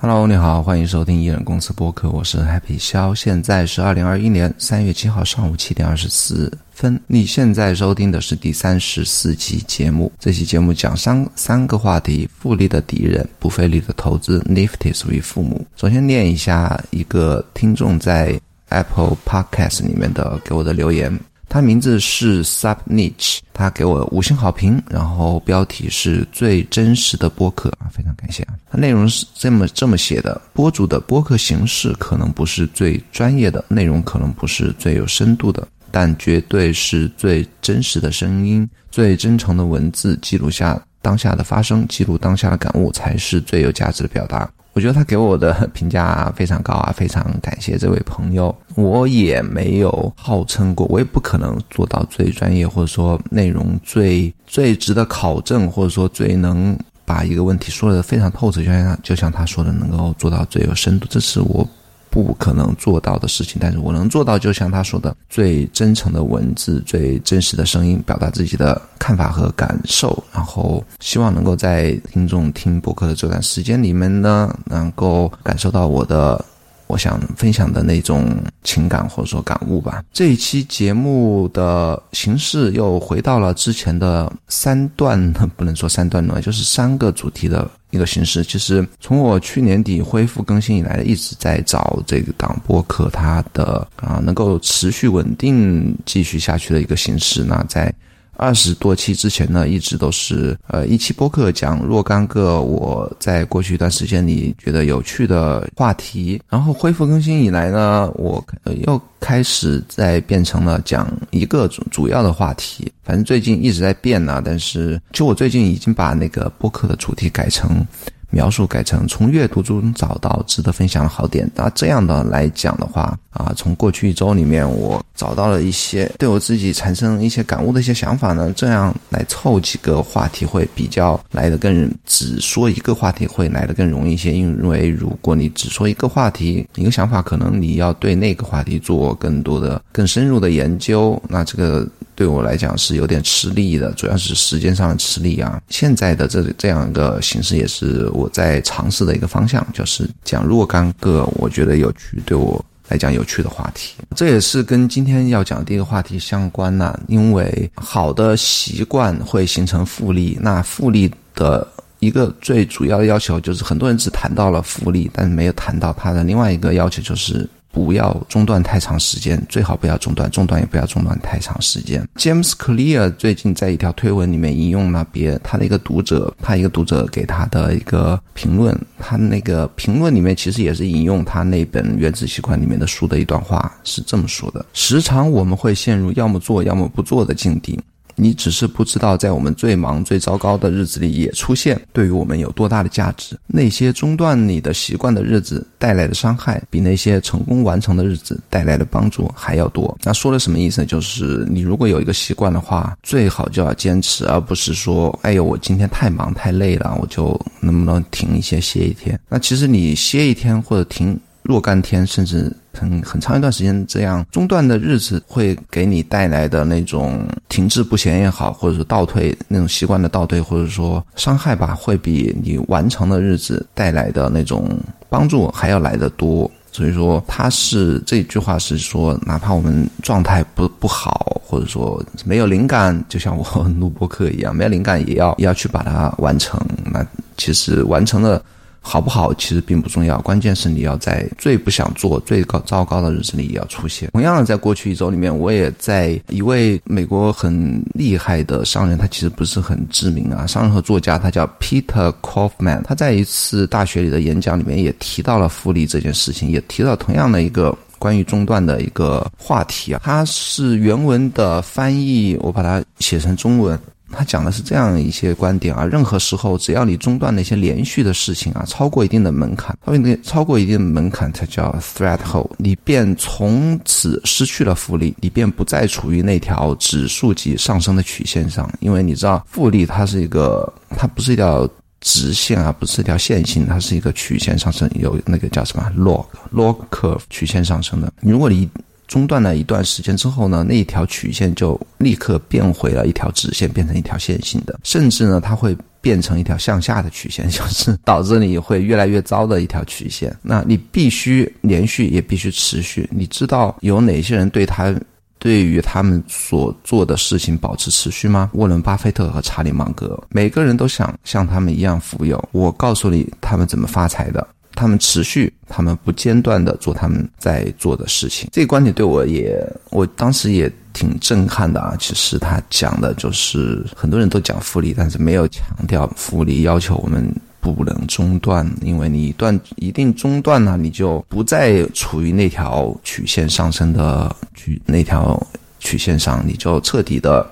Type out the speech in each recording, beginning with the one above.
Hello，你好，欢迎收听艺人公司播客，我是 Happy 肖，现在是二零二一年三月七号上午七点二十四分。你现在收听的是第三十四期节目，这期节目讲三三个话题：复利的敌人、不费力的投资、Nifty 属于父母。首先念一下一个听众在 Apple Podcast 里面的给我的留言。他名字是 Sub Niche，他给我五星好评，然后标题是最真实的播客啊，非常感谢啊。他内容是这么这么写的：播主的播客形式可能不是最专业的，内容可能不是最有深度的，但绝对是最真实的声音，最真诚的文字，记录下当下的发生，记录当下的感悟，才是最有价值的表达。我觉得他给我的 评价非常高啊，非常感谢这位朋友。我也没有号称过，我也不可能做到最专业，或者说内容最最值得考证，或者说最能把一个问题说的非常透彻，就像就像他说的，能够做到最有深度。这是我。不可能做到的事情，但是我能做到，就像他说的，最真诚的文字，最真实的声音，表达自己的看法和感受，然后希望能够在听众听博客的这段时间里面呢，能够感受到我的。我想分享的那种情感或者说感悟吧。这一期节目的形式又回到了之前的三段，不能说三段论，就是三个主题的一个形式。其实从我去年底恢复更新以来，一直在找这个档播客它的啊能够持续稳定继续下去的一个形式。那在。二十多期之前呢，一直都是呃一期播客讲若干个我在过去一段时间里觉得有趣的话题，然后恢复更新以来呢，我又开始在变成了讲一个主主要的话题。反正最近一直在变呢，但是就我最近已经把那个播客的主题改成。描述改成从阅读中找到值得分享的好点。那这样的来讲的话，啊，从过去一周里面我找到了一些对我自己产生一些感悟的一些想法呢，这样来凑几个话题会比较来的更只说一个话题会来的更容易一些。因为如果你只说一个话题一个想法，可能你要对那个话题做更多的更深入的研究，那这个。对我来讲是有点吃力的，主要是时间上的吃力啊。现在的这这样一个形式也是我在尝试的一个方向，就是讲若干个我觉得有趣、对我来讲有趣的话题。这也是跟今天要讲第一个话题相关呢，因为好的习惯会形成复利。那复利的一个最主要的要求就是，很多人只谈到了复利，但是没有谈到它的另外一个要求就是。不要中断太长时间，最好不要中断，中断也不要中断太长时间。James Clear 最近在一条推文里面引用了别他的一个读者，他一个读者给他的一个评论，他那个评论里面其实也是引用他那本《原子习惯》里面的书的一段话，是这么说的：时常我们会陷入要么做要么不做的境地。你只是不知道，在我们最忙、最糟糕的日子里也出现，对于我们有多大的价值？那些中断你的习惯的日子带来的伤害，比那些成功完成的日子带来的帮助还要多。那说的什么意思？就是你如果有一个习惯的话，最好就要坚持，而不是说，哎呦，我今天太忙太累了，我就能不能停一些歇一天？那其实你歇一天或者停。若干天，甚至很很长一段时间，这样中断的日子会给你带来的那种停滞不前也好，或者说倒退那种习惯的倒退，或者说伤害吧，会比你完成的日子带来的那种帮助还要来得多。所以说，他是这句话是说，哪怕我们状态不不好，或者说没有灵感，就像我 录播课一样，没有灵感也要要去把它完成。那其实完成了。好不好其实并不重要，关键是你要在最不想做、最高糟糕的日子里也要出现。同样的，在过去一周里面，我也在一位美国很厉害的商人，他其实不是很知名啊，商人和作家，他叫 Peter Kaufman。他在一次大学里的演讲里面也提到了复利这件事情，也提到同样的一个关于中断的一个话题啊。他是原文的翻译，我把它写成中文。他讲的是这样一些观点啊，任何时候只要你中断那些连续的事情啊，超过一定的门槛，超过超过一定的门槛才叫 threshold，你便从此失去了复利，你便不再处于那条指数级上升的曲线上，因为你知道复利它是一个，它不是一条直线啊，不是一条线性，它是一个曲线上升，有那个叫什么 log log curve 曲线上升的，如果你。中断了一段时间之后呢，那一条曲线就立刻变回了一条直线，变成一条线性的，甚至呢，它会变成一条向下的曲线，就是导致你会越来越糟的一条曲线。那你必须连续，也必须持续。你知道有哪些人对他？对于他们所做的事情保持持续吗？沃伦·巴菲特和查理·芒格，每个人都想像他们一样富有。我告诉你，他们怎么发财的？他们持续，他们不间断的做他们在做的事情。这个观点对我也，我当时也挺震撼的啊。其实他讲的就是很多人都讲复利，但是没有强调复利要求我们。不能中断，因为你一断一定中断了，你就不再处于那条曲线上升的曲那条曲线上，你就彻底的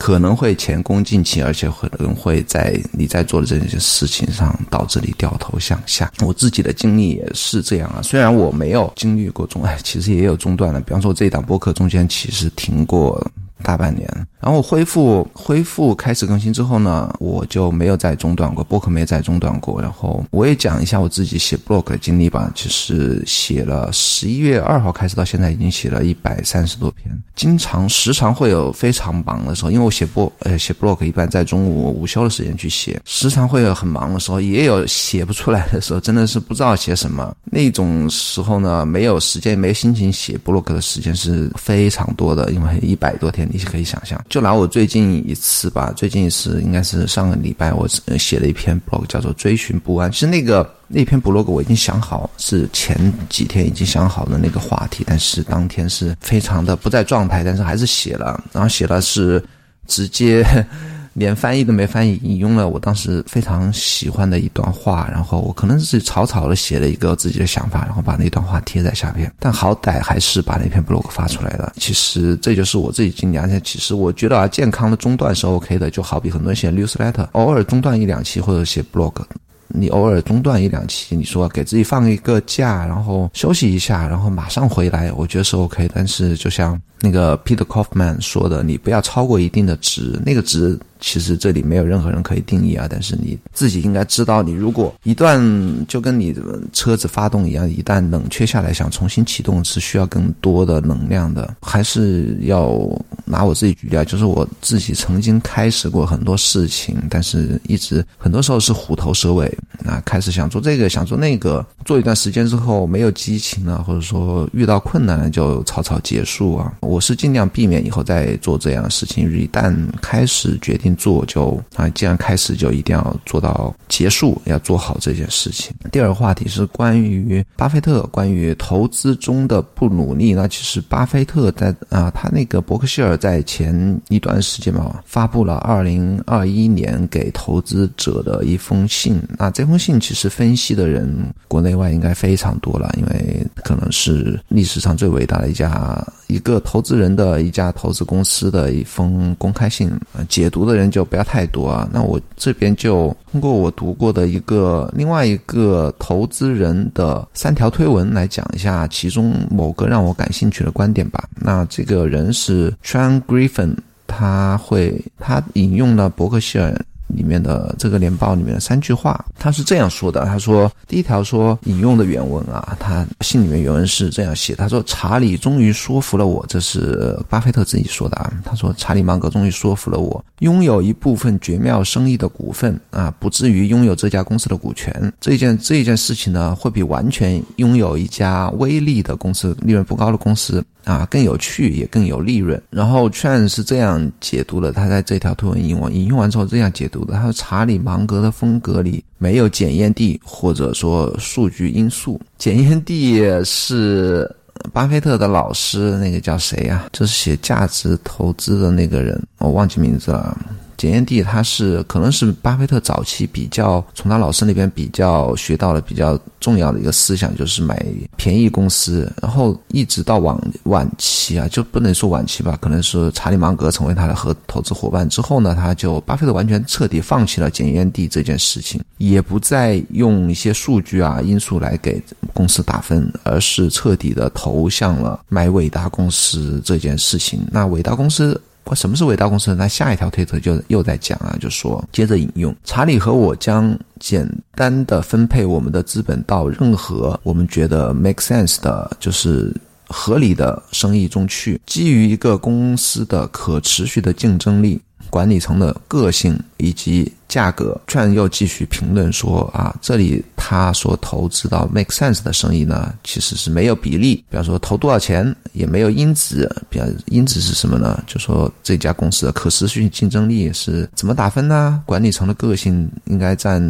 可能会前功尽弃，而且可能会在你在做的这些事情上导致你掉头向下。我自己的经历也是这样啊，虽然我没有经历过中，哎，其实也有中断的，比方说这一档播客中间其实停过。大半年，然后恢复恢复开始更新之后呢，我就没有再中断过，博客没再中断过。然后我也讲一下我自己写 blog 的经历吧，其实写了十一月二号开始到现在已经写了一百三十多篇，经常时常会有非常忙的时候，因为我写播呃写 blog 一般在中午午休的时间去写，时常会有很忙的时候，也有写不出来的时候，真的是不知道写什么那种时候呢，没有时间没心情写 blog 的时间是非常多的，因为一百多天。你可以想象，就拿我最近一次吧，最近一次应该是上个礼拜，我写了一篇 blog，叫做《追寻不安》。其实那个那篇 blog 我已经想好，是前几天已经想好的那个话题，但是当天是非常的不在状态，但是还是写了，然后写了是直接。连翻译都没翻译，引用了我当时非常喜欢的一段话，然后我可能是草草的写了一个自己的想法，然后把那段话贴在下边，但好歹还是把那篇 blog 发出来了。其实这就是我自己经历，而且其实我觉得啊，健康的中断是 OK 的，就好比很多人写 newsletter，偶尔中断一两期或者写 blog。你偶尔中断一两期，你说给自己放一个假，然后休息一下，然后马上回来，我觉得是 OK。但是就像那个 Peter Kaufman 说的，你不要超过一定的值，那个值其实这里没有任何人可以定义啊。但是你自己应该知道，你如果一段就跟你车子发动一样，一旦冷却下来，想重新启动是需要更多的能量的。还是要拿我自己举例啊，就是我自己曾经开始过很多事情，但是一直很多时候是虎头蛇尾。啊，开始想做这个，想做那个，做一段时间之后没有激情了，或者说遇到困难了，就草草结束啊。我是尽量避免以后再做这样的事情。一旦开始决定做，就啊，既然开始就一定要做到结束，要做好这件事情。第二个话题是关于巴菲特，关于投资中的不努力。那其实巴菲特在啊，他那个伯克希尔在前一段时间嘛，发布了二零二一年给投资者的一封信。那这封信其实分析的人国内外应该非常多了，因为可能是历史上最伟大的一家一个投资人的一家投资公司的一封公开信，解读的人就不要太多啊。那我这边就通过我读过的一个另外一个投资人的三条推文来讲一下其中某个让我感兴趣的观点吧。那这个人是 Tran Griffin，他会他引用了伯克希尔。里面的这个年报里面的三句话，他是这样说的：他说，第一条说引用的原文啊，他信里面原文是这样写：他说，查理终于说服了我，这是巴菲特自己说的啊。他说，查理芒格终于说服了我，拥有一部分绝妙生意的股份啊，不至于拥有这家公司的股权。这件这件事情呢，会比完全拥有一家微利的公司、利润不高的公司。啊，更有趣也更有利润。然后券是这样解读的，他在这条推文引用引用完之后这样解读的。他说：“查理芒格的风格里没有检验地或者说数据因素。检验地是巴菲特的老师，那个叫谁呀？就是写价值投资的那个人，我忘记名字了。”检验地，他是可能是巴菲特早期比较从他老师那边比较学到了比较重要的一个思想，就是买便宜公司。然后一直到晚晚期啊，就不能说晚期吧，可能是查理芒格成为他的合投资伙伴之后呢，他就巴菲特完全彻底放弃了检验地这件事情，也不再用一些数据啊因素来给公司打分，而是彻底的投向了买伟大公司这件事情。那伟大公司。什么是伟大公司？那下一条推特就又在讲啊，就说接着引用查理和我将简单的分配我们的资本到任何我们觉得 make sense 的，就是合理的生意中去，基于一个公司的可持续的竞争力。管理层的个性以及价格，然又继续评论说啊，这里他所投资到 make sense 的生意呢，其实是没有比例，比方说投多少钱也没有因子，比方因子是什么呢？就说这家公司的可持续竞争力是怎么打分呢？管理层的个性应该占。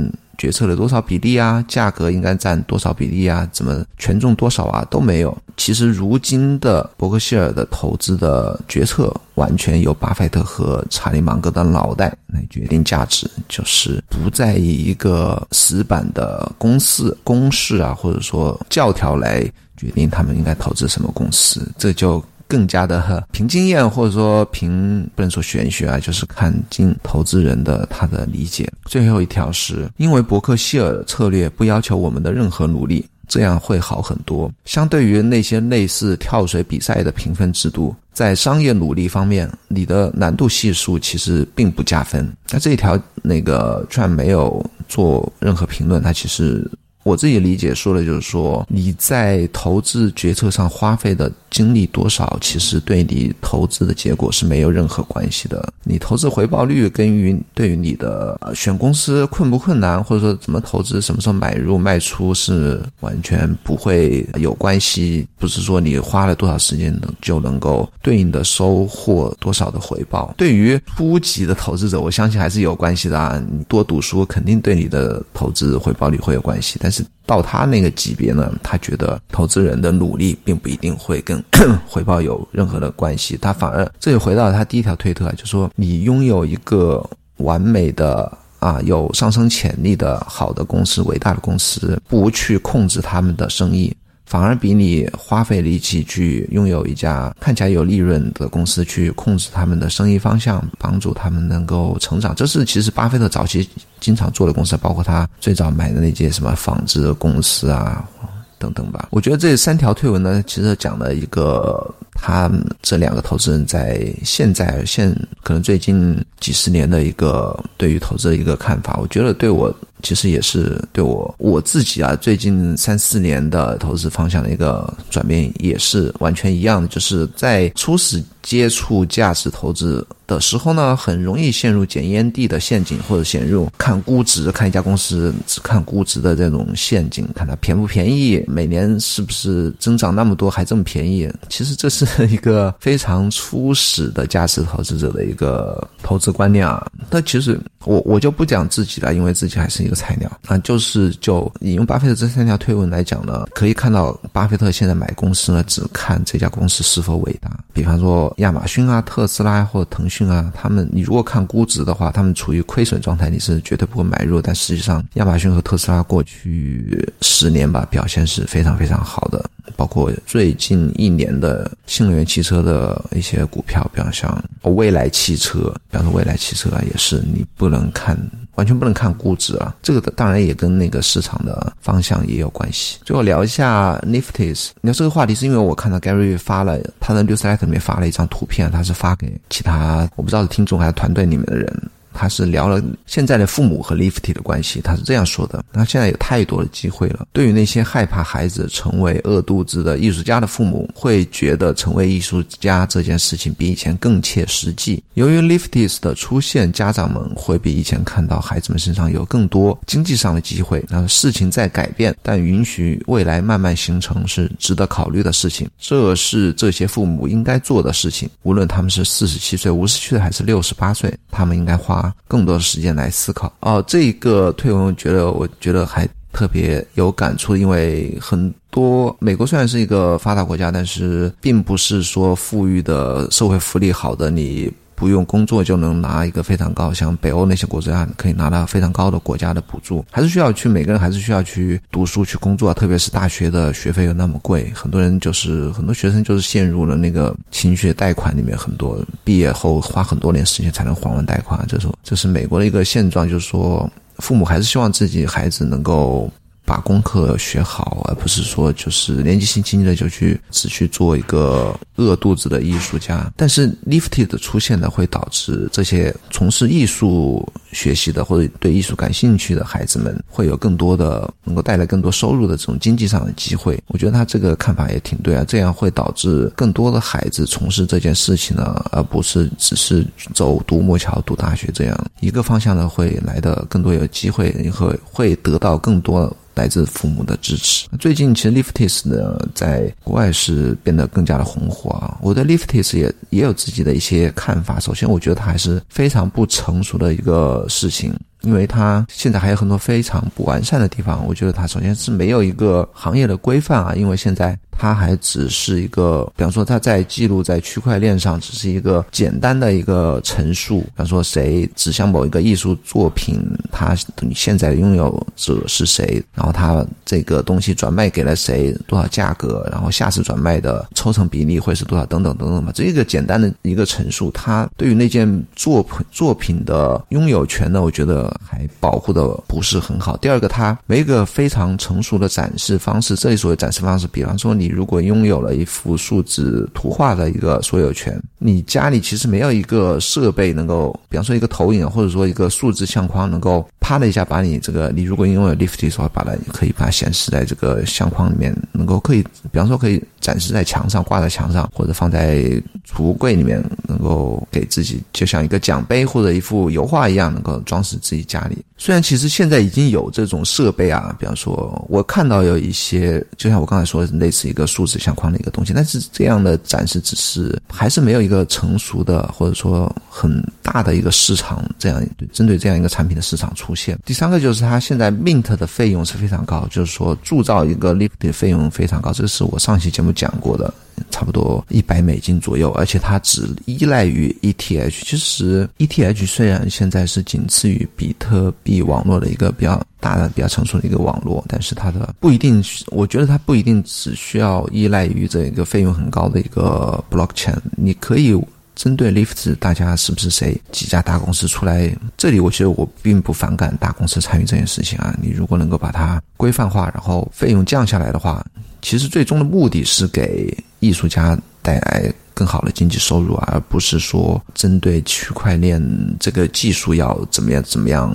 决策的多少比例啊？价格应该占多少比例啊？怎么权重多少啊？都没有。其实如今的伯克希尔的投资的决策，完全由巴菲特和查理芒格的脑袋来决定价值，就是不再以一个死板的公式、公式啊，或者说教条来决定他们应该投资什么公司，这就。更加的凭经验，或者说凭不能说玄学啊，就是看经投资人的他的理解。最后一条是因为伯克希尔策略不要求我们的任何努力，这样会好很多。相对于那些类似跳水比赛的评分制度，在商业努力方面，你的难度系数其实并不加分。那这一条那个居然没有做任何评论，他其实。我自己理解说的就是说，你在投资决策上花费的精力多少，其实对你投资的结果是没有任何关系的。你投资回报率跟于对于你的选公司困不困难，或者说怎么投资、什么时候买入卖出是完全不会有关系。不是说你花了多少时间能就能够对应的收获多少的回报。对于初级的投资者，我相信还是有关系的啊。你多读书肯定对你的投资回报率会有关系，但。但是到他那个级别呢，他觉得投资人的努力并不一定会跟 回报有任何的关系，他反而这就回到他第一条推特，就说你拥有一个完美的啊有上升潜力的好的公司、伟大的公司，不去控制他们的生意。反而比你花费力气去拥有一家看起来有利润的公司，去控制他们的生意方向，帮助他们能够成长，这是其实巴菲特早期经常做的公司，包括他最早买的那些什么纺织公司啊等等吧。我觉得这三条推文呢，其实讲了一个他这两个投资人在现在现可能最近几十年的一个对于投资的一个看法。我觉得对我。其实也是对我我自己啊，最近三四年的投资方向的一个转变，也是完全一样的，就是在初始接触价值投资的时候呢，很容易陷入捡烟蒂的陷阱，或者陷入看估值、看一家公司只看估值的这种陷阱，看它便不便宜，每年是不是增长那么多还这么便宜？其实这是一个非常初始的价值投资者的一个投资观念啊。但其实我我就不讲自己了，因为自己还是。个菜鸟啊，就是就引用巴菲特这三条推文来讲呢，可以看到巴菲特现在买公司呢，只看这家公司是否伟大。比方说亚马逊啊、特斯拉或者腾讯啊，他们你如果看估值的话，他们处于亏损状态，你是绝对不会买入。但实际上，亚马逊和特斯拉过去十年吧表现是非常非常好的，包括最近一年的新能源汽车的一些股票，比方像未来汽车，比方说未来汽车啊，也是你不能看。完全不能看估值啊，这个当然也跟那个市场的方向也有关系。最后聊一下 Nifty's，聊这个话题是因为我看到 Gary 发了他的 newsletter 里面发了一张图片，他是发给其他我不知道是听众还是团队里面的人。他是聊了现在的父母和 Lifty 的关系，他是这样说的：，那现在有太多的机会了。对于那些害怕孩子成为饿肚子的艺术家的父母，会觉得成为艺术家这件事情比以前更切实际。由于 Lifties 的出现，家长们会比以前看到孩子们身上有更多经济上的机会。那事情在改变，但允许未来慢慢形成是值得考虑的事情。这是这些父母应该做的事情，无论他们是四十七岁、五十七岁还是六十八岁，他们应该花。更多的时间来思考哦，这一个推文我觉得，我觉得还特别有感触，因为很多美国虽然是一个发达国家，但是并不是说富裕的社会福利好的你。不用工作就能拿一个非常高，像北欧那些国家可以拿到非常高的国家的补助，还是需要去每个人还是需要去读书去工作，特别是大学的学费又那么贵，很多人就是很多学生就是陷入了那个情绪贷款里面，很多毕业后花很多年时间才能还完贷款，这是这是美国的一个现状，就是说父母还是希望自己孩子能够。把功课学好，而不是说就是年纪轻轻的就去只去做一个饿肚子的艺术家。但是 lifted 的出现呢，会导致这些从事艺术学习的或者对艺术感兴趣的孩子们，会有更多的能够带来更多收入的这种经济上的机会。我觉得他这个看法也挺对啊，这样会导致更多的孩子从事这件事情呢，而不是只是走独木桥读大学这样一个方向呢，会来的更多有机会，会会得到更多。来自父母的支持。最近其实 Liftis 呢，在国外是变得更加的红火啊。我对 Liftis 也也有自己的一些看法。首先，我觉得它还是非常不成熟的一个事情。因为它现在还有很多非常不完善的地方，我觉得它首先是没有一个行业的规范啊，因为现在它还只是一个，比方说它在记录在区块链上只是一个简单的一个陈述，比方说谁指向某一个艺术作品，它你现在拥有者是谁，然后它这个东西转卖给了谁，多少价格，然后下次转卖的抽成比例会是多少，等等等等嘛，这个简单的一个陈述，它对于那件作品作品的拥有权呢，我觉得。还保护的不是很好。第二个，它没一个非常成熟的展示方式。这里所谓展示方式，比方说，你如果拥有了一幅数字图画的一个所有权，你家里其实没有一个设备能够，比方说一个投影，或者说一个数字相框，能够啪的一下把你这个，你如果拥有 Lifty 的话，把它可以把它显示在这个相框里面，能够可以，比方说可以展示在墙上，挂在墙上，或者放在储物柜里面，能够给自己就像一个奖杯或者一幅油画一样，能够装饰自己家里。虽然其实现在已经有这种设备啊，比方说我看到有一些，就像我刚才说的，类似一个个数字相框的一个东西，但是这样的展示只是还是没有一个成熟的或者说很大的一个市场，这样针对这样一个产品的市场出现。第三个就是它现在 mint 的费用是非常高，就是说铸造一个 lift 的费用非常高，这是我上期节目讲过的。差不多一百美金左右，而且它只依赖于 ETH。其实 ETH 虽然现在是仅次于比特币网络的一个比较大的、比较成熟的一个网络，但是它的不一定，我觉得它不一定只需要依赖于这一个费用很高的一个 blockchain。你可以针对 Lift，大家是不是谁几家大公司出来？这里我觉得我并不反感大公司参与这件事情啊。你如果能够把它规范化，然后费用降下来的话。其实最终的目的是给艺术家带来更好的经济收入，而不是说针对区块链这个技术要怎么样怎么样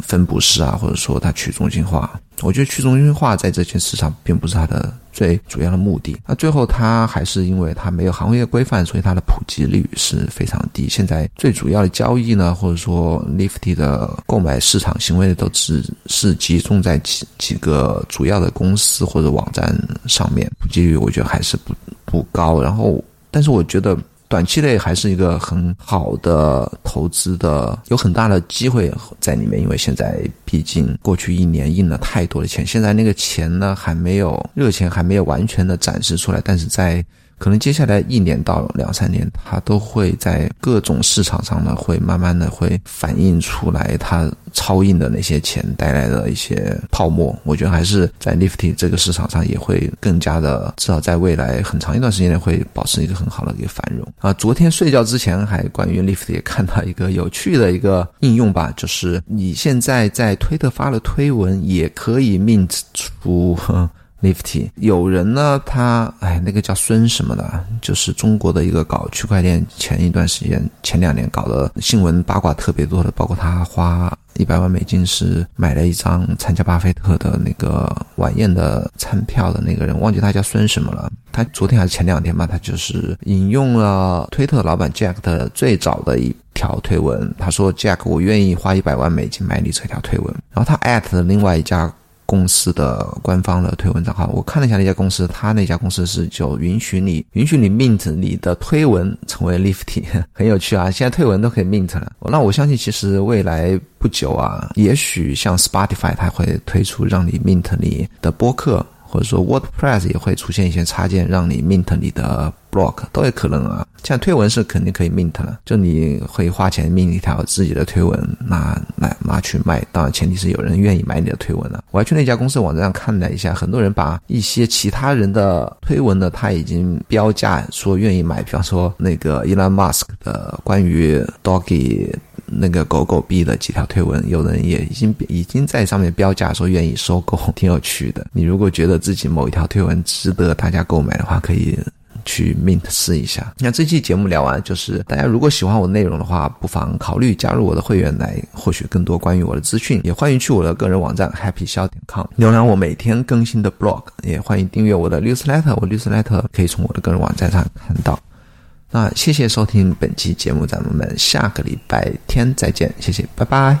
分布式啊，或者说它去中心化。我觉得去中心化在这件事上并不是它的最主要的目的。那最后它还是因为它没有行业规范，所以它的普及率是非常低。现在最主要的交易呢，或者说 Nifty 的购买市场行为都只是集中在几几个主要的公司或者网站上面，普及率我觉得还是不不高。然后，但是我觉得。短期内还是一个很好的投资的，有很大的机会在里面，因为现在毕竟过去一年印了太多的钱，现在那个钱呢还没有热钱还没有完全的展示出来，但是在。可能接下来一年到两三年，它都会在各种市场上呢，会慢慢的会反映出来它超印的那些钱带来的一些泡沫。我觉得还是在 Lifty 这个市场上也会更加的，至少在未来很长一段时间内会保持一个很好的一个繁荣啊。昨天睡觉之前还关于 Lift 也看到一个有趣的一个应用吧，就是你现在在推特发了推文也可以 mint 出。Lifty 有人呢，他哎，那个叫孙什么的，就是中国的一个搞区块链，前一段时间前两年搞的新闻八卦特别多的，包括他花一百万美金是买了一张参加巴菲特的那个晚宴的餐票的那个人，忘记他叫孙什么了。他昨天还是前两天吧，他就是引用了推特老板 Jack 的最早的一条推文，他说：“Jack，我愿意花一百万美金买你这条推文。”然后他 at 了另外一家。公司的官方的推文账号，我看了一下那家公司，他那家公司是就允许你允许你 mint 你的推文成为 lifty，很有趣啊！现在推文都可以 mint 了。那我相信，其实未来不久啊，也许像 Spotify 它会推出让你 mint 你的播客。或者说 WordPress 也会出现一些插件，让你 mint 你的 block 都有可能啊。像推文是肯定可以 mint 了，就你会花钱 mint 一条自己的推文，拿拿拿去卖。当然前提是有人愿意买你的推文了。我还去那家公司网站上看了一下，很多人把一些其他人的推文呢，他已经标价说愿意买。比方说那个 Elon Musk 的关于 Doggy。那个狗狗币的几条推文，有人也已经已经在上面标价说愿意收购，挺有趣的。你如果觉得自己某一条推文值得大家购买的话，可以去 Mint 试一下。那这期节目聊完，就是大家如果喜欢我的内容的话，不妨考虑加入我的会员来获取更多关于我的资讯。也欢迎去我的个人网站 happy 笑点 com 浏览我每天更新的 blog。也欢迎订阅我的 newsletter，我 newsletter 可以从我的个人网站上看到。那谢谢收听本期节目，咱们下个礼拜天再见，谢谢，拜拜。